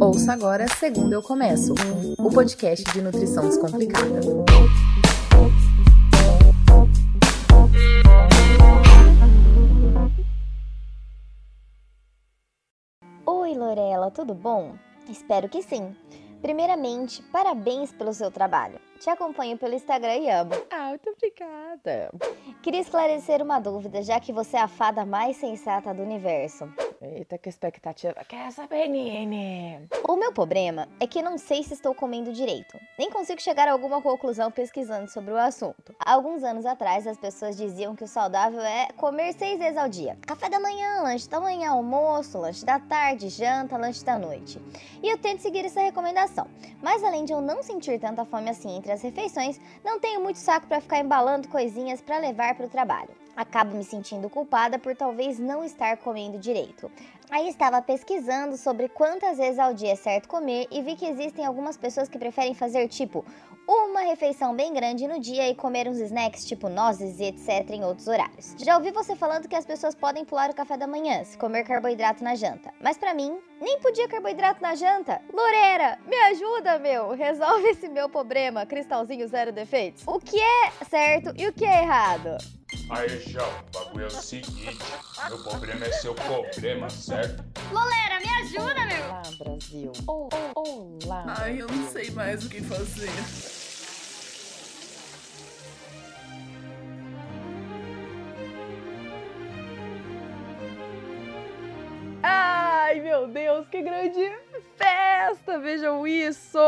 Ouça agora Segundo Eu Começo, o podcast de nutrição descomplicada. Oi, Lorela, tudo bom? Espero que sim. Primeiramente, parabéns pelo seu trabalho. Te acompanho pelo Instagram e amo. Ah, muito obrigada. Queria esclarecer uma dúvida, já que você é a fada mais sensata do universo. Eita, que expectativa. Quer saber, Nene? O meu problema é que não sei se estou comendo direito. Nem consigo chegar a alguma conclusão pesquisando sobre o assunto. Há alguns anos atrás, as pessoas diziam que o saudável é comer seis vezes ao dia: café da manhã, lanche da manhã, almoço, lanche da tarde, janta, lanche da noite. E eu tento seguir essa recomendação. Mas além de eu não sentir tanta fome assim entre as refeições, não tenho muito saco para ficar embalando coisinhas para levar para o trabalho. Acabo me sentindo culpada por talvez não estar comendo direito. Aí estava pesquisando sobre quantas vezes ao dia é certo comer e vi que existem algumas pessoas que preferem fazer tipo uma refeição bem grande no dia e comer uns snacks tipo nozes e etc em outros horários. Já ouvi você falando que as pessoas podem pular o café da manhã se comer carboidrato na janta, mas para mim nem podia carboidrato na janta. Loureira, me ajuda, meu, resolve esse meu problema, cristalzinho zero defeitos. O que é certo e o que é errado? Aí, João, o bagulho é o seguinte: meu problema é seu problema, certo? Loleira, me ajuda, meu! Olá, Brasil. Oh, oh, olá. Ai, eu não sei mais o que fazer. Ai, meu Deus, que grande festa! Vejam isso!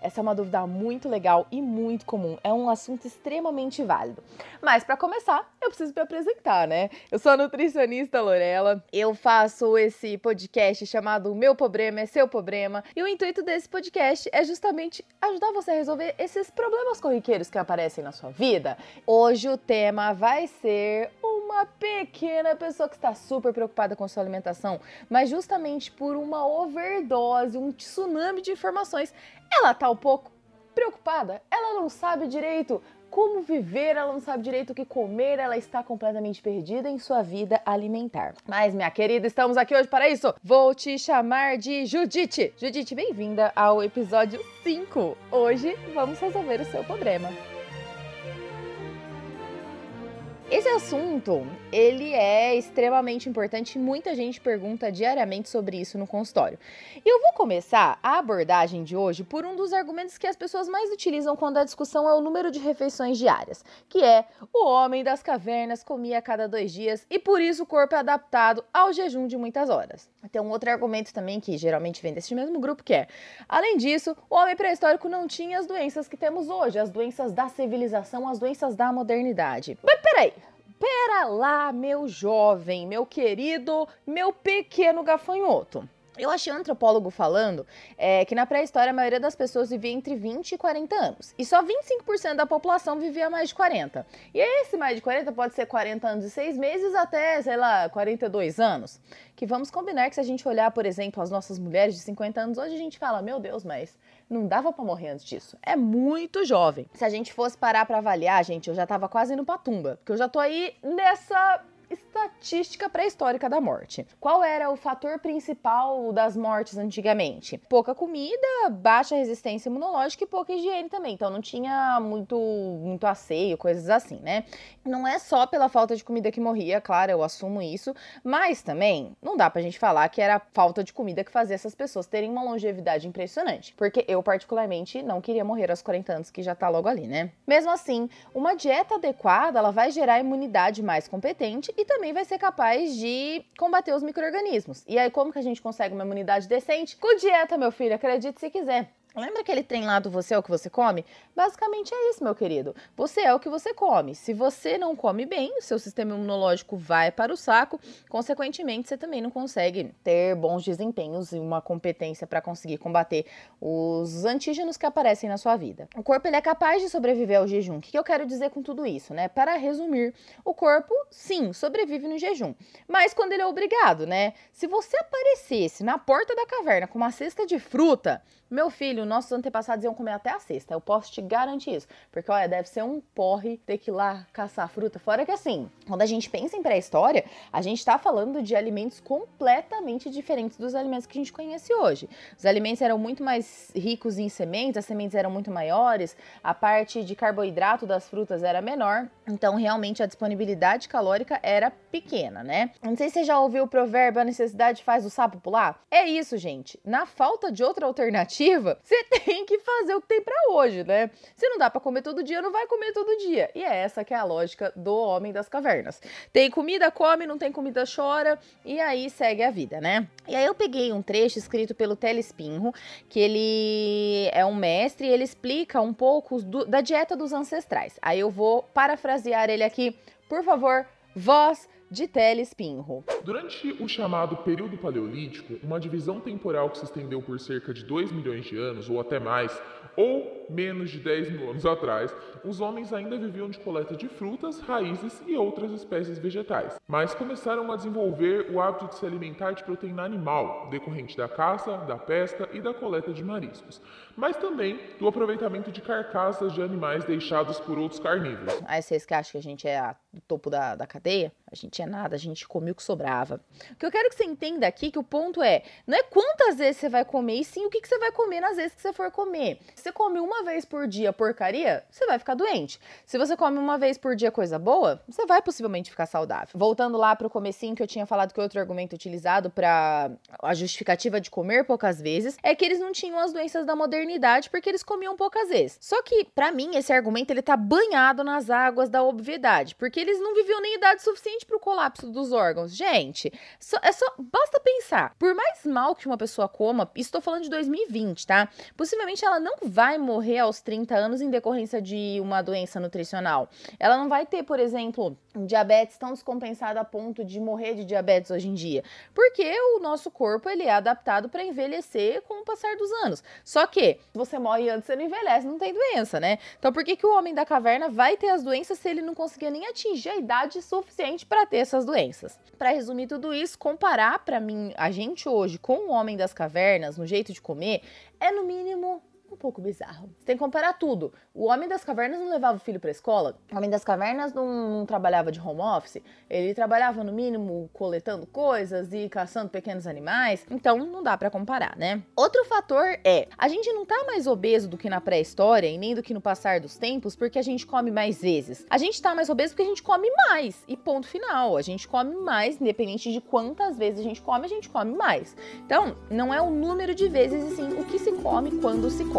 Essa é uma dúvida muito legal e muito comum. É um assunto extremamente válido. Mas para começar, eu preciso me apresentar, né? Eu sou a nutricionista Lorela. Eu faço esse podcast chamado Meu Problema é Seu Problema. E o intuito desse podcast é justamente ajudar você a resolver esses problemas corriqueiros que aparecem na sua vida. Hoje o tema vai ser uma pequena pessoa que está super preocupada com sua alimentação, mas justamente por uma overdose, um tsunami de informações, ela tá um pouco preocupada, ela não sabe direito como viver, ela não sabe direito o que comer, ela está completamente perdida em sua vida alimentar. Mas, minha querida, estamos aqui hoje para isso. Vou te chamar de Judite. Judite, bem-vinda ao episódio 5. Hoje vamos resolver o seu problema. Esse assunto, ele é extremamente importante e muita gente pergunta diariamente sobre isso no consultório. E eu vou começar a abordagem de hoje por um dos argumentos que as pessoas mais utilizam quando a discussão é o número de refeições diárias, que é o homem das cavernas comia a cada dois dias e por isso o corpo é adaptado ao jejum de muitas horas. Tem um outro argumento também que geralmente vem desse mesmo grupo que é, além disso, o homem pré-histórico não tinha as doenças que temos hoje, as doenças da civilização, as doenças da modernidade. Mas peraí, Pera lá, meu jovem, meu querido, meu pequeno gafanhoto. Eu achei um antropólogo falando é, que na pré-história a maioria das pessoas vivia entre 20 e 40 anos. E só 25% da população vivia mais de 40. E esse mais de 40 pode ser 40 anos e 6 meses até, sei lá, 42 anos. Que vamos combinar que se a gente olhar, por exemplo, as nossas mulheres de 50 anos, hoje a gente fala, meu Deus, mas não dava para morrer antes disso. É muito jovem. Se a gente fosse parar para avaliar, gente, eu já tava quase indo pra tumba. Porque eu já tô aí nessa estatística pré-histórica da morte. Qual era o fator principal das mortes antigamente? Pouca comida, baixa resistência imunológica e pouca higiene também. Então não tinha muito, muito asseio, coisas assim, né? Não é só pela falta de comida que morria, claro, eu assumo isso, mas também não dá pra gente falar que era a falta de comida que fazia essas pessoas terem uma longevidade impressionante. Porque eu, particularmente, não queria morrer aos 40 anos, que já tá logo ali, né? Mesmo assim, uma dieta adequada, ela vai gerar imunidade mais competente e também vai ser capaz de combater os micro-organismos. E aí, como que a gente consegue uma imunidade decente? Com dieta, meu filho, acredite se quiser. Lembra aquele trem lá do você é o que você come? Basicamente é isso, meu querido. Você é o que você come. Se você não come bem, o seu sistema imunológico vai para o saco, consequentemente, você também não consegue ter bons desempenhos e uma competência para conseguir combater os antígenos que aparecem na sua vida. O corpo ele é capaz de sobreviver ao jejum. O que eu quero dizer com tudo isso, né? Para resumir, o corpo, sim, sobrevive no jejum, mas quando ele é obrigado, né? Se você aparecesse na porta da caverna com uma cesta de fruta, meu filho, nossos antepassados iam comer até a sexta. Eu posso te garantir isso. Porque, olha, deve ser um porre ter que ir lá caçar fruta. Fora que, assim, quando a gente pensa em pré-história, a gente tá falando de alimentos completamente diferentes dos alimentos que a gente conhece hoje. Os alimentos eram muito mais ricos em sementes, as sementes eram muito maiores, a parte de carboidrato das frutas era menor. Então, realmente, a disponibilidade calórica era pequena, né? Não sei se você já ouviu o provérbio: a necessidade faz o sapo pular? É isso, gente. Na falta de outra alternativa, você tem que fazer o que tem para hoje, né? Se não dá para comer todo dia, não vai comer todo dia. E é essa que é a lógica do homem das cavernas. Tem comida, come, não tem comida, chora, e aí segue a vida, né? E aí eu peguei um trecho escrito pelo Telespinro, que ele é um mestre e ele explica um pouco do, da dieta dos ancestrais. Aí eu vou parafrasear ele aqui. Por favor, voz de Telespinro. Durante o chamado período paleolítico, uma divisão temporal que se estendeu por cerca de 2 milhões de anos ou até mais, ou menos de 10 mil anos atrás, os homens ainda viviam de coleta de frutas, raízes e outras espécies vegetais, mas começaram a desenvolver o hábito de se alimentar de proteína animal, decorrente da caça, da pesca e da coleta de mariscos, mas também do aproveitamento de carcaças de animais deixados por outros carnívoros. Aí vocês que acham que a gente é a, o topo da, da cadeia? A gente é nada, a gente comia o que sobrava. O que eu quero que você entenda aqui que o ponto é, não é quantas vezes você vai comer, e sim o que, que você vai comer nas vezes que você for comer. Se você come uma vez por dia porcaria, você vai ficar doente. Se você come uma vez por dia coisa boa, você vai possivelmente ficar saudável. Voltando lá pro comecinho que eu tinha falado que outro argumento utilizado para a justificativa de comer poucas vezes é que eles não tinham as doenças da modernidade porque eles comiam poucas vezes. Só que para mim esse argumento ele tá banhado nas águas da obviedade, porque eles não viviam nem idade suficiente para colapso dos órgãos. Gente, só, é só basta pensar. Por mais mal que uma pessoa coma, estou falando de 2020, tá? Possivelmente ela não vai morrer aos 30 anos em decorrência de uma doença nutricional. Ela não vai ter, por exemplo, diabetes tão descompensado a ponto de morrer de diabetes hoje em dia, porque o nosso corpo ele é adaptado para envelhecer com o passar dos anos. Só que você morre antes, você não envelhece, não tem doença, né? Então por que, que o homem da caverna vai ter as doenças se ele não conseguia nem atingir a idade suficiente para ter essas doenças? Para resumir tudo isso, comparar para mim a gente hoje com o homem das cavernas no jeito de comer é no mínimo um pouco bizarro. Você tem que comparar tudo. O homem das cavernas não levava o filho para escola. O homem das cavernas não, não, trabalhava de home office. Ele trabalhava no mínimo coletando coisas e caçando pequenos animais. Então não dá para comparar, né? Outro fator é, a gente não tá mais obeso do que na pré-história e nem do que no passar dos tempos porque a gente come mais vezes. A gente tá mais obeso porque a gente come mais. E ponto final. A gente come mais, independente de quantas vezes a gente come, a gente come mais. Então, não é o número de vezes e sim o que se come quando se come.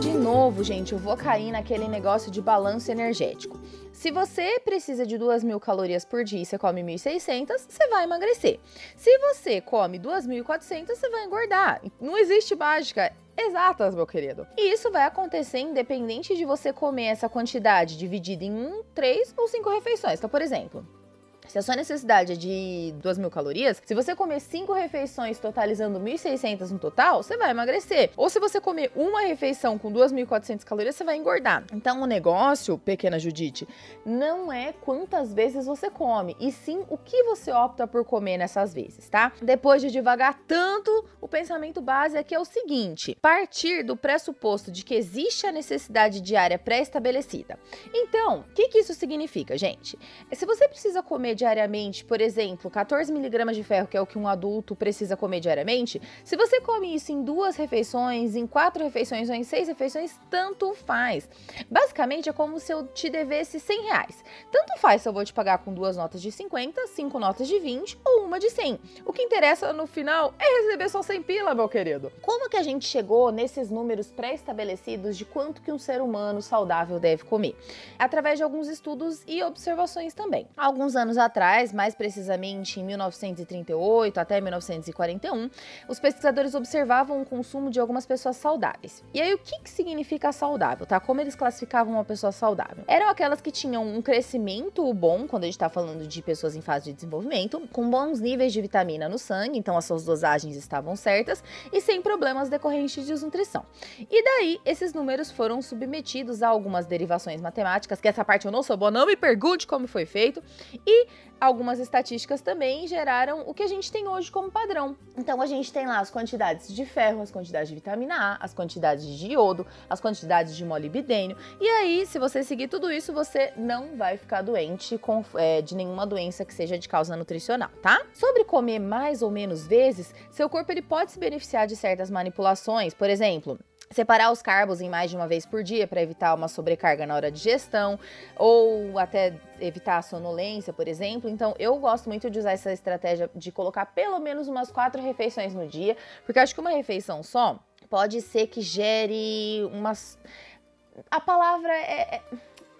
De novo, gente, eu vou cair naquele negócio de balanço energético. Se você precisa de 2 mil calorias por dia e você come 1.600, você vai emagrecer. Se você come 2.400, você vai engordar. Não existe mágica exatas, meu querido. E isso vai acontecer independente de você comer essa quantidade dividida em 1, 3 ou 5 refeições. Então, por exemplo, se a sua necessidade é de 2 mil calorias, se você comer 5 refeições totalizando 1.600 no total, você vai emagrecer. Ou se você comer uma refeição com 2.400 calorias, você vai engordar. Então o negócio, pequena Judite, não é quantas vezes você come, e sim o que você opta por comer nessas vezes, tá? Depois de devagar tanto, o pensamento base aqui é o seguinte: partir do pressuposto de que existe a necessidade diária pré-estabelecida. Então, o que, que isso significa, gente? Se você precisa comer diariamente, por exemplo, 14 miligramas de ferro, que é o que um adulto precisa comer diariamente, se você come isso em duas refeições, em quatro refeições ou em seis refeições, tanto faz. Basicamente é como se eu te devesse 100 reais. Tanto faz se eu vou te pagar com duas notas de 50, cinco notas de 20 ou uma de 100. O que interessa no final é receber só 100 pila, meu querido. Como que a gente chegou nesses números pré-estabelecidos de quanto que um ser humano saudável deve comer? Através de alguns estudos e observações também. Alguns anos atrás, mais precisamente em 1938 até 1941, os pesquisadores observavam o consumo de algumas pessoas saudáveis. E aí, o que, que significa saudável, tá? Como eles classificavam uma pessoa saudável? Eram aquelas que tinham um crescimento bom, quando a gente tá falando de pessoas em fase de desenvolvimento, com bons níveis de vitamina no sangue, então as suas dosagens estavam certas, e sem problemas decorrentes de desnutrição. E daí, esses números foram submetidos a algumas derivações matemáticas, que essa parte eu não sou boa, não me pergunte como foi feito, e algumas estatísticas também geraram o que a gente tem hoje como padrão. Então a gente tem lá as quantidades de ferro, as quantidades de vitamina A, as quantidades de iodo, as quantidades de molibdênio. E aí, se você seguir tudo isso, você não vai ficar doente com, é, de nenhuma doença que seja de causa nutricional, tá? Sobre comer mais ou menos vezes, seu corpo ele pode se beneficiar de certas manipulações. Por exemplo, Separar os carbos em mais de uma vez por dia para evitar uma sobrecarga na hora de gestão ou até evitar a sonolência, por exemplo. Então, eu gosto muito de usar essa estratégia de colocar pelo menos umas quatro refeições no dia, porque acho que uma refeição só pode ser que gere umas. A palavra é, é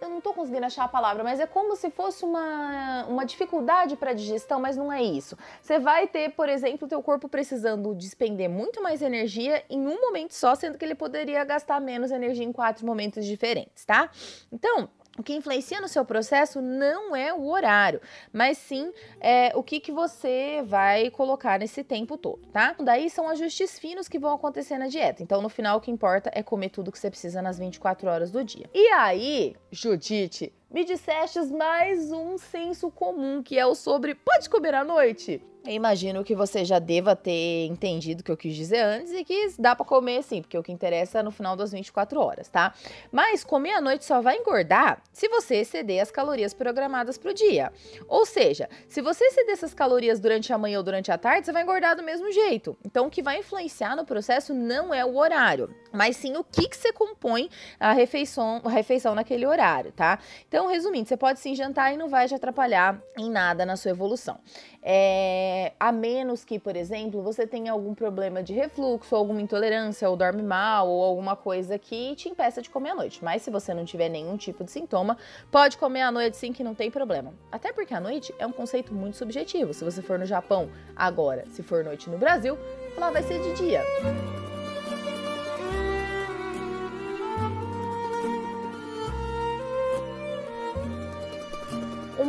eu não tô conseguindo achar a palavra, mas é como se fosse uma, uma dificuldade para digestão, mas não é isso. Você vai ter, por exemplo, o teu corpo precisando despender muito mais energia em um momento só, sendo que ele poderia gastar menos energia em quatro momentos diferentes, tá? Então, o que influencia no seu processo não é o horário, mas sim é, o que, que você vai colocar nesse tempo todo, tá? Daí são ajustes finos que vão acontecer na dieta. Então, no final, o que importa é comer tudo que você precisa nas 24 horas do dia. E aí, Judite, me disseste mais um senso comum, que é o sobre pode comer à noite? Eu imagino que você já deva ter entendido o que eu quis dizer antes e que dá para comer sim, porque o que interessa é no final das 24 horas, tá? Mas comer à noite só vai engordar se você exceder as calorias programadas para o dia. Ou seja, se você exceder essas calorias durante a manhã ou durante a tarde, você vai engordar do mesmo jeito. Então, o que vai influenciar no processo não é o horário, mas sim o que, que você compõe a refeição, a refeição naquele horário, tá? Então, resumindo, você pode sim jantar e não vai te atrapalhar em nada na sua evolução. É, a menos que, por exemplo, você tenha algum problema de refluxo, alguma intolerância, ou dorme mal, ou alguma coisa que te impeça de comer à noite. Mas se você não tiver nenhum tipo de sintoma, pode comer à noite sim, que não tem problema. Até porque a noite é um conceito muito subjetivo. Se você for no Japão agora, se for noite no Brasil, lá vai ser de dia.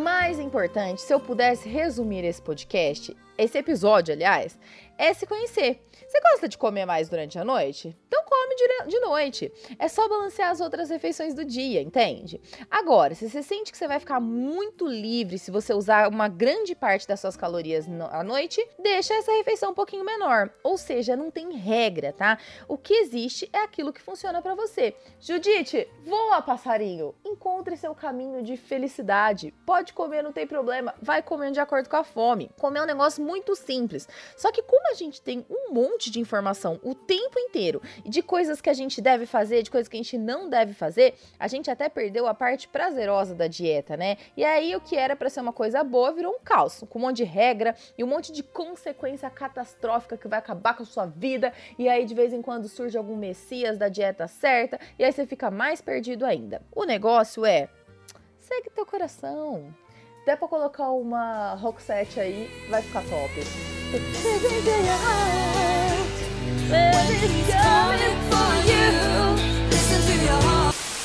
Mais importante, se eu pudesse resumir esse podcast, esse episódio, aliás, é se conhecer. Você gosta de comer mais durante a noite? Então come de, noite. É só balancear as outras refeições do dia, entende? Agora, se você sente que você vai ficar muito livre se você usar uma grande parte das suas calorias à noite, deixa essa refeição um pouquinho menor. Ou seja, não tem regra, tá? O que existe é aquilo que funciona para você. Judite, voa, passarinho! Encontre seu caminho de felicidade. Pode comer, não tem problema. Vai comendo de acordo com a fome. Comer é um negócio muito simples. Só que como a gente tem um monte de informação o tempo inteiro de coisas que a gente deve fazer, de coisas que a gente não deve fazer, a gente até perdeu a parte prazerosa da dieta, né? E aí o que era para ser uma coisa boa virou um caos, com um monte de regra e um monte de consequência catastrófica que vai acabar com a sua vida. E aí de vez em quando surge algum messias da dieta certa e aí você fica mais perdido ainda. O negócio é segue teu coração. Der pra colocar uma rock aí, vai ficar top.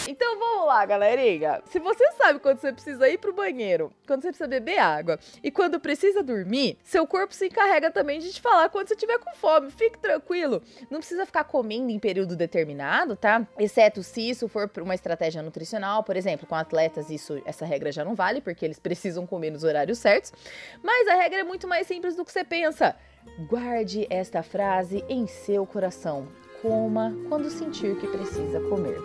Então vamos lá, galerinha. Se você sabe quando você precisa ir pro banheiro, quando você precisa beber água e quando precisa dormir, seu corpo se encarrega também de te falar quando você tiver com fome. Fique tranquilo. Não precisa ficar comendo em período determinado, tá? Exceto se isso for uma estratégia nutricional, por exemplo, com atletas, isso essa regra já não vale porque eles precisam comer nos horários certos. Mas a regra é muito mais simples do que você pensa. Guarde esta frase em seu coração. Coma quando sentir que precisa comer.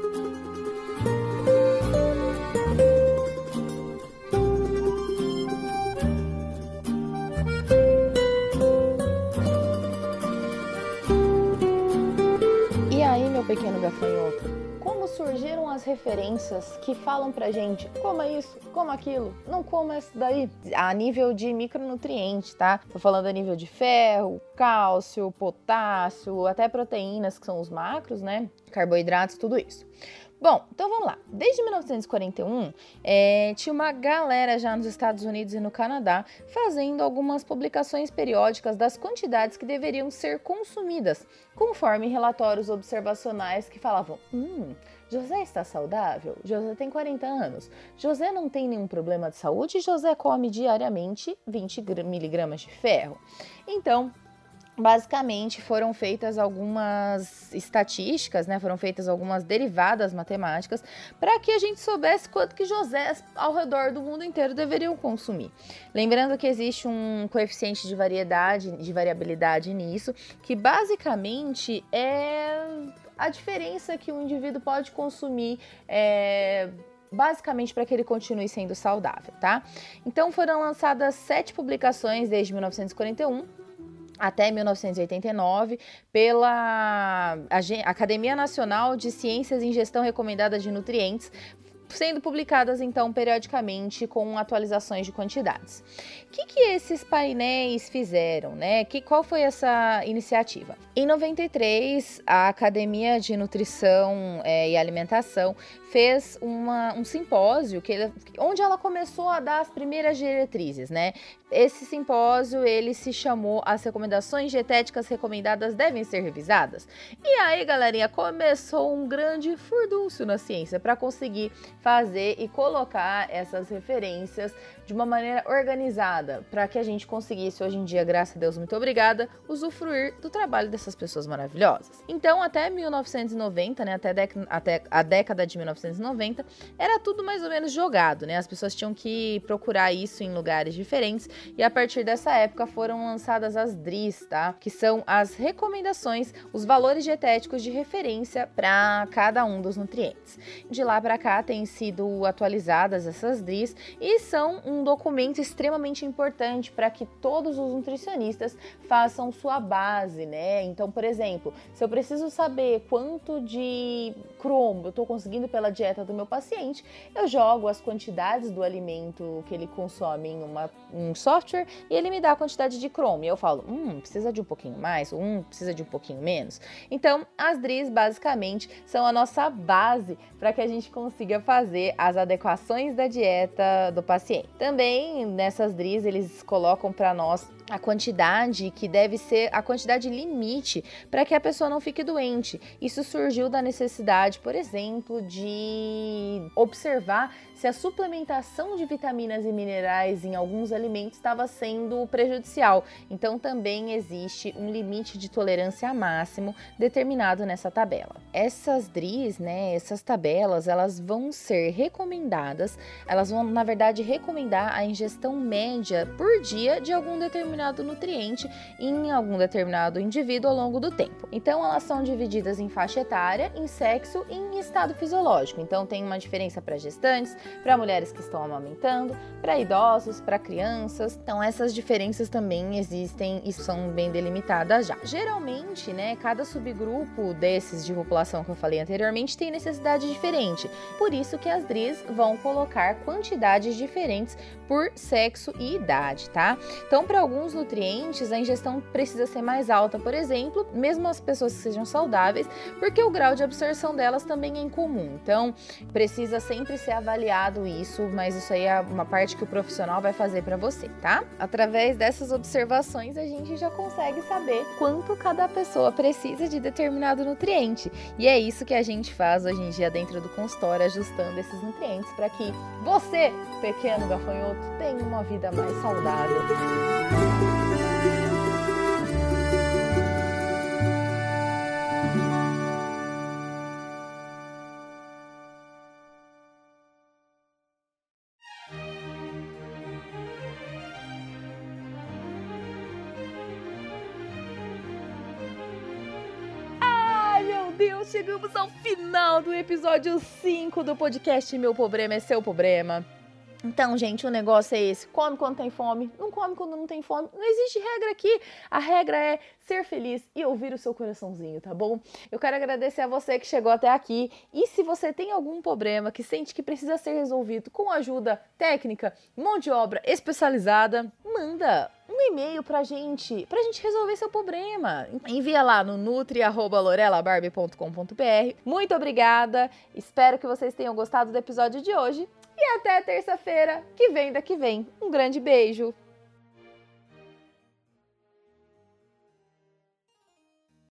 E aí, meu pequeno gafanhoto? Como surgiram as referências que falam pra gente coma isso, coma aquilo, não coma isso daí, a nível de micronutriente, tá? Tô falando a nível de ferro, cálcio, potássio, até proteínas, que são os macros, né? Carboidratos, tudo isso. Bom, então vamos lá. Desde 1941, é, tinha uma galera já nos Estados Unidos e no Canadá fazendo algumas publicações periódicas das quantidades que deveriam ser consumidas, conforme relatórios observacionais que falavam: hum, José está saudável? José tem 40 anos. José não tem nenhum problema de saúde. José come diariamente 20 miligramas de ferro. Então, basicamente foram feitas algumas estatísticas, né? Foram feitas algumas derivadas matemáticas para que a gente soubesse quanto que José ao redor do mundo inteiro deveriam consumir. Lembrando que existe um coeficiente de variedade, de variabilidade nisso, que basicamente é a diferença que um indivíduo pode consumir é, basicamente para que ele continue sendo saudável, tá? Então foram lançadas sete publicações desde 1941 até 1989 pela Academia Nacional de Ciências em Gestão Recomendada de Nutrientes, sendo publicadas então periodicamente com atualizações de quantidades. O que, que esses painéis fizeram, né? Que, qual foi essa iniciativa? Em 93, a Academia de Nutrição é, e Alimentação fez uma, um simpósio que onde ela começou a dar as primeiras diretrizes, né? Esse simpósio ele se chamou As recomendações dietéticas recomendadas devem ser revisadas. E aí, galerinha, começou um grande furdúncio na ciência para conseguir fazer e colocar essas referências de uma maneira organizada, para que a gente conseguisse hoje em dia, graças a Deus, muito obrigada, usufruir do trabalho dessas pessoas maravilhosas. Então, até 1990, né, até, até a década de 1990, era tudo mais ou menos jogado, né? As pessoas tinham que procurar isso em lugares diferentes e a partir dessa época foram lançadas as DRIs, tá? Que são as recomendações, os valores dietéticos de referência para cada um dos nutrientes. De lá para cá têm sido atualizadas essas DRIs e são um documento extremamente importante para que todos os nutricionistas façam sua base, né? Então, por exemplo, se eu preciso saber quanto de cromo eu estou conseguindo pela dieta do meu paciente, eu jogo as quantidades do alimento que ele consome em uma, um software e ele me dá a quantidade de cromo. E eu falo, hum, precisa de um pouquinho mais, um precisa de um pouquinho menos. Então, as DRIs basicamente são a nossa base para que a gente consiga fazer as adequações da dieta do paciente. Também nessas DRIs eles colocam para nós a quantidade que deve ser a quantidade limite para que a pessoa não fique doente. Isso surgiu da necessidade, por exemplo, de observar se a suplementação de vitaminas e minerais em alguns alimentos estava sendo prejudicial. Então também existe um limite de tolerância máximo determinado nessa tabela. Essas DRIs, né, essas tabelas, elas vão ser recomendadas, elas vão na verdade recomendar a ingestão média por dia de algum determinado nutriente em algum determinado indivíduo ao longo do tempo. Então elas são divididas em faixa etária, em sexo e em estado fisiológico. Então tem uma diferença para gestantes, para mulheres que estão amamentando, para idosos, para crianças. Então essas diferenças também existem e são bem delimitadas já. Geralmente, né, cada subgrupo desses de população que eu falei anteriormente tem necessidade diferente. Por isso que as DRIs vão colocar quantidades diferentes por sexo e idade, tá? Então, para alguns nutrientes, a ingestão precisa ser mais alta, por exemplo, mesmo as pessoas que sejam saudáveis, porque o grau de absorção delas também é incomum. Então, precisa sempre ser avaliado isso, mas isso aí é uma parte que o profissional vai fazer para você, tá? Através dessas observações, a gente já consegue saber quanto cada pessoa precisa de determinado nutriente. E é isso que a gente faz hoje em dia dentro do consultório, ajustando esses nutrientes para que você, pequeno gafanhoto, tenha uma vida mais saudável. chegamos ao final do episódio 5 do podcast Meu Problema é Seu Problema. Então, gente, o negócio é esse: come quando tem fome, não come quando não tem fome. Não existe regra aqui. A regra é ser feliz e ouvir o seu coraçãozinho, tá bom? Eu quero agradecer a você que chegou até aqui. E se você tem algum problema que sente que precisa ser resolvido com ajuda técnica, mão de obra especializada, manda um e-mail pra gente, pra gente resolver seu problema. Envia lá no nutri@lorelabarbie.com.br. Muito obrigada. Espero que vocês tenham gostado do episódio de hoje e até terça-feira que vem daqui vem. Um grande beijo.